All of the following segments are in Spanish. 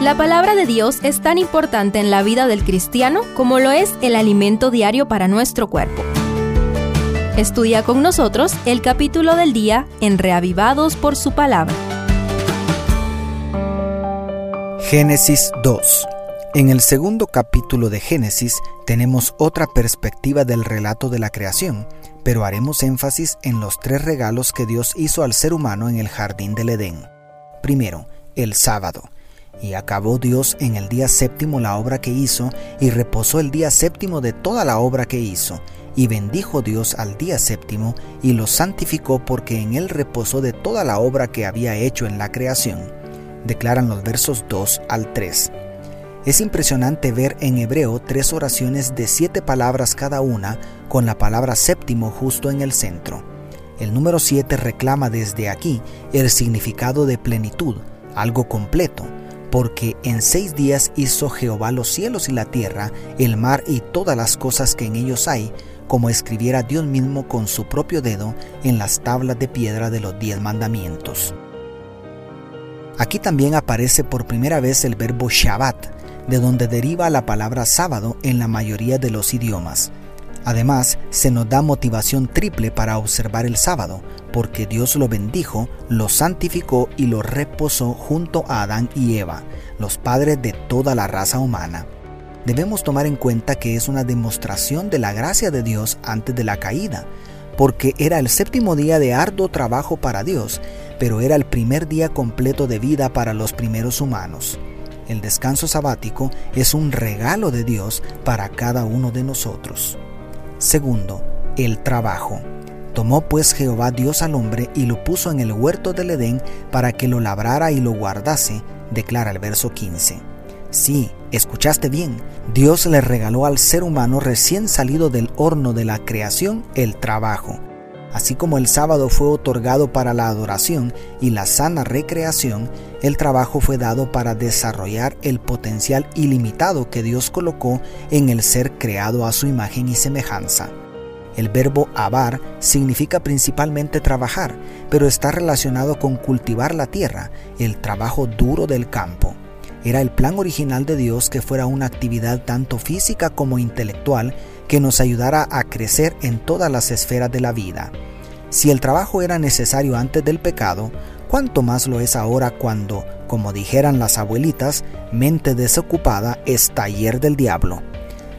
La palabra de Dios es tan importante en la vida del cristiano como lo es el alimento diario para nuestro cuerpo. Estudia con nosotros el capítulo del día en Reavivados por su palabra. Génesis 2 En el segundo capítulo de Génesis tenemos otra perspectiva del relato de la creación, pero haremos énfasis en los tres regalos que Dios hizo al ser humano en el jardín del Edén. Primero, el sábado. Y acabó Dios en el día séptimo la obra que hizo, y reposó el día séptimo de toda la obra que hizo. Y bendijo Dios al día séptimo, y lo santificó porque en él reposó de toda la obra que había hecho en la creación. Declaran los versos 2 al 3. Es impresionante ver en hebreo tres oraciones de siete palabras cada una, con la palabra séptimo justo en el centro. El número 7 reclama desde aquí el significado de plenitud, algo completo, porque en seis días hizo Jehová los cielos y la tierra, el mar y todas las cosas que en ellos hay, como escribiera Dios mismo con su propio dedo en las tablas de piedra de los diez mandamientos. Aquí también aparece por primera vez el verbo Shabbat, de donde deriva la palabra sábado en la mayoría de los idiomas. Además, se nos da motivación triple para observar el sábado, porque Dios lo bendijo, lo santificó y lo reposó junto a Adán y Eva, los padres de toda la raza humana. Debemos tomar en cuenta que es una demostración de la gracia de Dios antes de la caída, porque era el séptimo día de arduo trabajo para Dios, pero era el primer día completo de vida para los primeros humanos. El descanso sabático es un regalo de Dios para cada uno de nosotros. Segundo, el trabajo. Tomó pues Jehová Dios al hombre y lo puso en el huerto del Edén para que lo labrara y lo guardase, declara el verso 15. Sí, escuchaste bien, Dios le regaló al ser humano recién salido del horno de la creación el trabajo. Así como el sábado fue otorgado para la adoración y la sana recreación, el trabajo fue dado para desarrollar el potencial ilimitado que Dios colocó en el ser creado a su imagen y semejanza. El verbo abar significa principalmente trabajar, pero está relacionado con cultivar la tierra, el trabajo duro del campo. Era el plan original de Dios que fuera una actividad tanto física como intelectual que nos ayudara a crecer en todas las esferas de la vida. Si el trabajo era necesario antes del pecado, cuánto más lo es ahora cuando, como dijeran las abuelitas, mente desocupada es taller del diablo.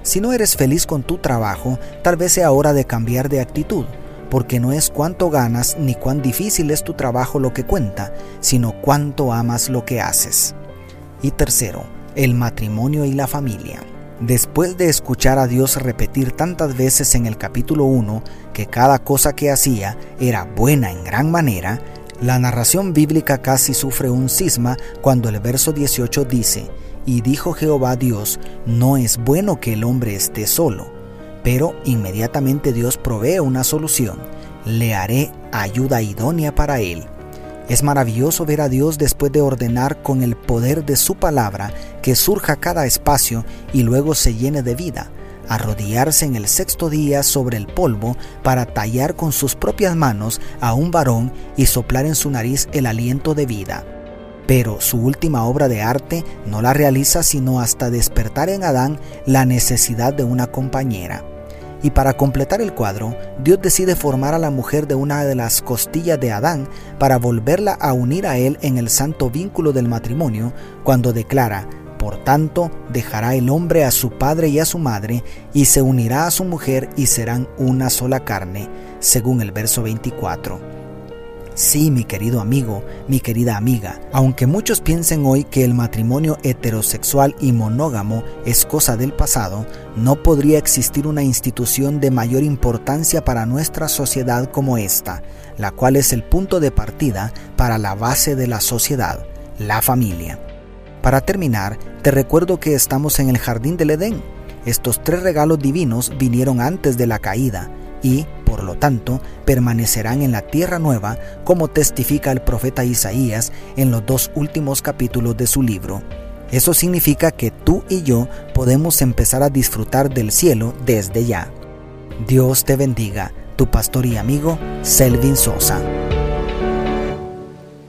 Si no eres feliz con tu trabajo, tal vez sea hora de cambiar de actitud, porque no es cuánto ganas ni cuán difícil es tu trabajo lo que cuenta, sino cuánto amas lo que haces. Y tercero, el matrimonio y la familia. Después de escuchar a Dios repetir tantas veces en el capítulo 1 que cada cosa que hacía era buena en gran manera, la narración bíblica casi sufre un cisma cuando el verso 18 dice, y dijo Jehová Dios, no es bueno que el hombre esté solo, pero inmediatamente Dios provee una solución, le haré ayuda idónea para él. Es maravilloso ver a Dios después de ordenar con el poder de su palabra que surja cada espacio y luego se llene de vida, arrodillarse en el sexto día sobre el polvo para tallar con sus propias manos a un varón y soplar en su nariz el aliento de vida. Pero su última obra de arte no la realiza sino hasta despertar en Adán la necesidad de una compañera. Y para completar el cuadro, Dios decide formar a la mujer de una de las costillas de Adán para volverla a unir a él en el santo vínculo del matrimonio, cuando declara, por tanto, dejará el hombre a su padre y a su madre, y se unirá a su mujer y serán una sola carne, según el verso 24. Sí, mi querido amigo, mi querida amiga, aunque muchos piensen hoy que el matrimonio heterosexual y monógamo es cosa del pasado, no podría existir una institución de mayor importancia para nuestra sociedad como esta, la cual es el punto de partida para la base de la sociedad, la familia. Para terminar, te recuerdo que estamos en el jardín del Edén. Estos tres regalos divinos vinieron antes de la caída y, por lo tanto, permanecerán en la tierra nueva, como testifica el profeta Isaías en los dos últimos capítulos de su libro. Eso significa que tú y yo podemos empezar a disfrutar del cielo desde ya. Dios te bendiga, tu pastor y amigo Selvin Sosa.